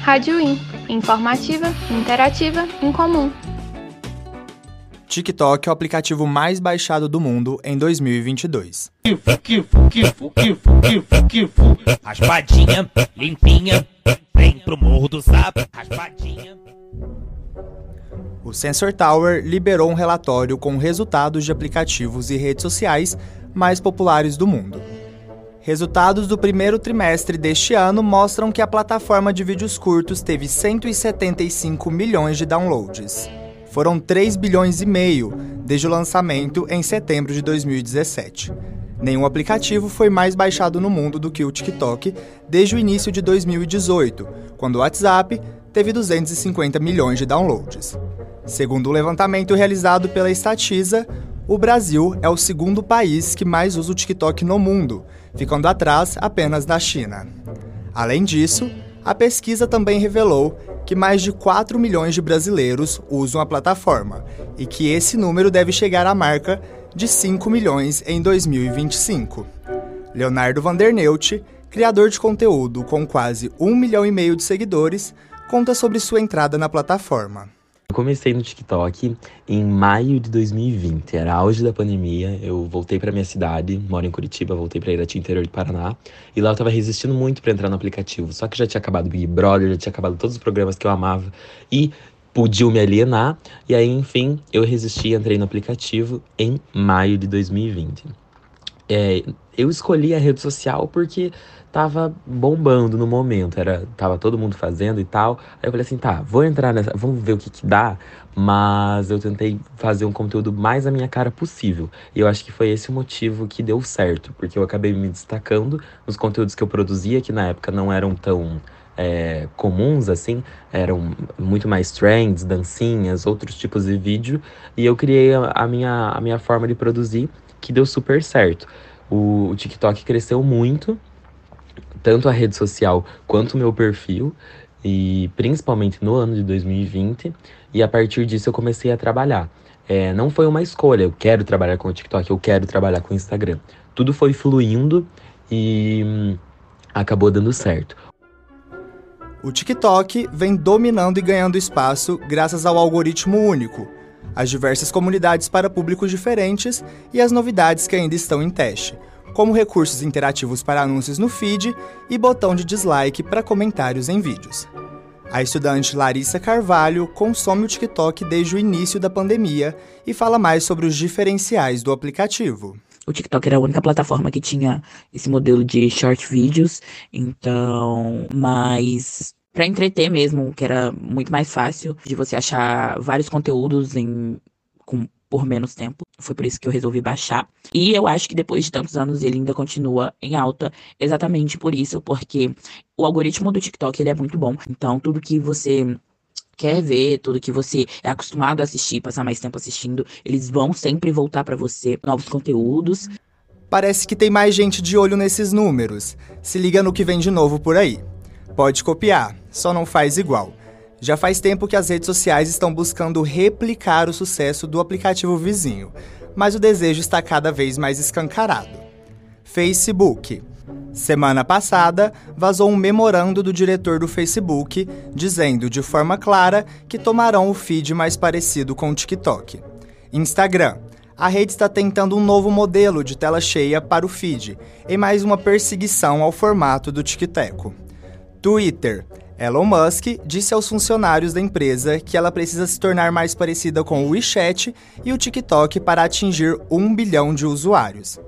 Rádio In, informativa, interativa, incomum. TikTok é o aplicativo mais baixado do mundo em 2022. Raspadinha, limpinha, vem pro morro do sapo, raspadinha. O Sensor Tower liberou um relatório com resultados de aplicativos e redes sociais mais populares do mundo. Resultados do primeiro trimestre deste ano mostram que a plataforma de vídeos curtos teve 175 milhões de downloads. Foram 3 bilhões e meio desde o lançamento em setembro de 2017. Nenhum aplicativo foi mais baixado no mundo do que o TikTok desde o início de 2018, quando o WhatsApp teve 250 milhões de downloads. Segundo o levantamento realizado pela Estatiza, o Brasil é o segundo país que mais usa o TikTok no mundo, ficando atrás apenas da China. Além disso, a pesquisa também revelou que mais de 4 milhões de brasileiros usam a plataforma e que esse número deve chegar à marca de 5 milhões em 2025. Leonardo Vanderneut, criador de conteúdo com quase 1 milhão e meio de seguidores, conta sobre sua entrada na plataforma. Comecei no TikTok em maio de 2020, era auge da pandemia. Eu voltei para minha cidade, moro em Curitiba, voltei para Irati, interior do Paraná, e lá eu tava resistindo muito para entrar no aplicativo. Só que já tinha acabado Big Brother, já tinha acabado todos os programas que eu amava e podiam me alienar. E aí, enfim, eu resisti e entrei no aplicativo em maio de 2020. É, eu escolhi a rede social porque tava bombando no momento, era tava todo mundo fazendo e tal. Aí eu falei assim, tá, vou entrar nessa, vamos ver o que que dá, mas eu tentei fazer um conteúdo mais a minha cara possível. E eu acho que foi esse o motivo que deu certo, porque eu acabei me destacando nos conteúdos que eu produzia, que na época não eram tão é, comuns, assim, eram muito mais trends, dancinhas, outros tipos de vídeo, e eu criei a, a minha, a minha forma de produzir, que deu super certo. O, o TikTok cresceu muito, tanto a rede social quanto o meu perfil, e principalmente no ano de 2020, e a partir disso eu comecei a trabalhar. É, não foi uma escolha, eu quero trabalhar com o TikTok, eu quero trabalhar com o Instagram. Tudo foi fluindo e hum, acabou dando certo. O TikTok vem dominando e ganhando espaço graças ao algoritmo único, as diversas comunidades para públicos diferentes e as novidades que ainda estão em teste, como recursos interativos para anúncios no feed e botão de dislike para comentários em vídeos. A estudante Larissa Carvalho consome o TikTok desde o início da pandemia e fala mais sobre os diferenciais do aplicativo. O TikTok era a única plataforma que tinha esse modelo de short vídeos, então, mas para entreter mesmo, que era muito mais fácil de você achar vários conteúdos em com por menos tempo. Foi por isso que eu resolvi baixar. E eu acho que depois de tantos anos ele ainda continua em alta, exatamente por isso, porque o algoritmo do TikTok ele é muito bom. Então, tudo que você quer ver, tudo que você é acostumado a assistir, passar mais tempo assistindo, eles vão sempre voltar para você novos conteúdos. Parece que tem mais gente de olho nesses números. Se liga no que vem de novo por aí. Pode copiar, só não faz igual. Já faz tempo que as redes sociais estão buscando replicar o sucesso do aplicativo vizinho, mas o desejo está cada vez mais escancarado. Facebook. Semana passada, vazou um memorando do diretor do Facebook dizendo de forma clara que tomarão o feed mais parecido com o TikTok. Instagram. A rede está tentando um novo modelo de tela cheia para o feed, em mais uma perseguição ao formato do TikTok. Twitter. Elon Musk disse aos funcionários da empresa que ela precisa se tornar mais parecida com o WeChat e o TikTok para atingir um bilhão de usuários.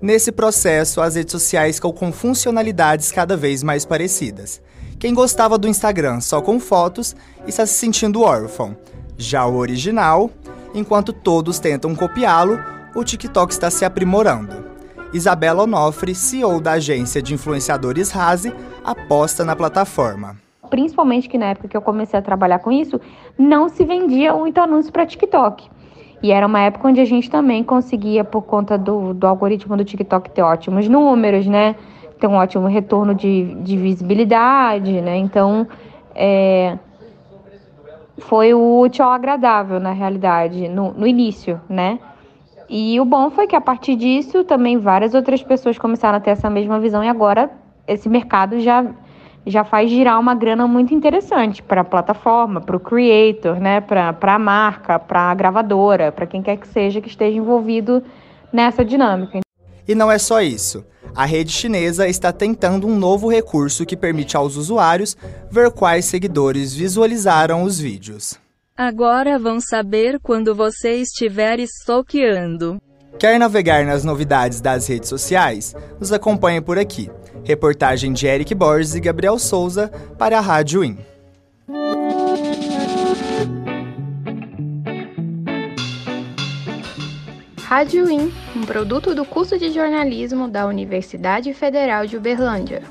Nesse processo, as redes sociais estão com funcionalidades cada vez mais parecidas. Quem gostava do Instagram só com fotos está se sentindo órfão. Já o original, enquanto todos tentam copiá-lo, o TikTok está se aprimorando. Isabela Onofre, CEO da agência de influenciadores Raze, aposta na plataforma principalmente que na época que eu comecei a trabalhar com isso, não se vendia muito anúncio para TikTok. E era uma época onde a gente também conseguia, por conta do, do algoritmo do TikTok, ter ótimos números, né? Ter um ótimo retorno de, de visibilidade, né? Então, é, foi o útil ao agradável, na realidade, no, no início, né? E o bom foi que a partir disso também várias outras pessoas começaram a ter essa mesma visão e agora esse mercado já, já faz girar uma grana muito interessante para a plataforma, para o creator, né? para a marca, para a gravadora, para quem quer que seja que esteja envolvido nessa dinâmica. E não é só isso. A rede chinesa está tentando um novo recurso que permite aos usuários ver quais seguidores visualizaram os vídeos. Agora vão saber quando você estiver stalkeando. Quer navegar nas novidades das redes sociais? Nos acompanhe por aqui. Reportagem de Eric Borges e Gabriel Souza para a Rádio In. Rádio In, um produto do curso de jornalismo da Universidade Federal de Uberlândia.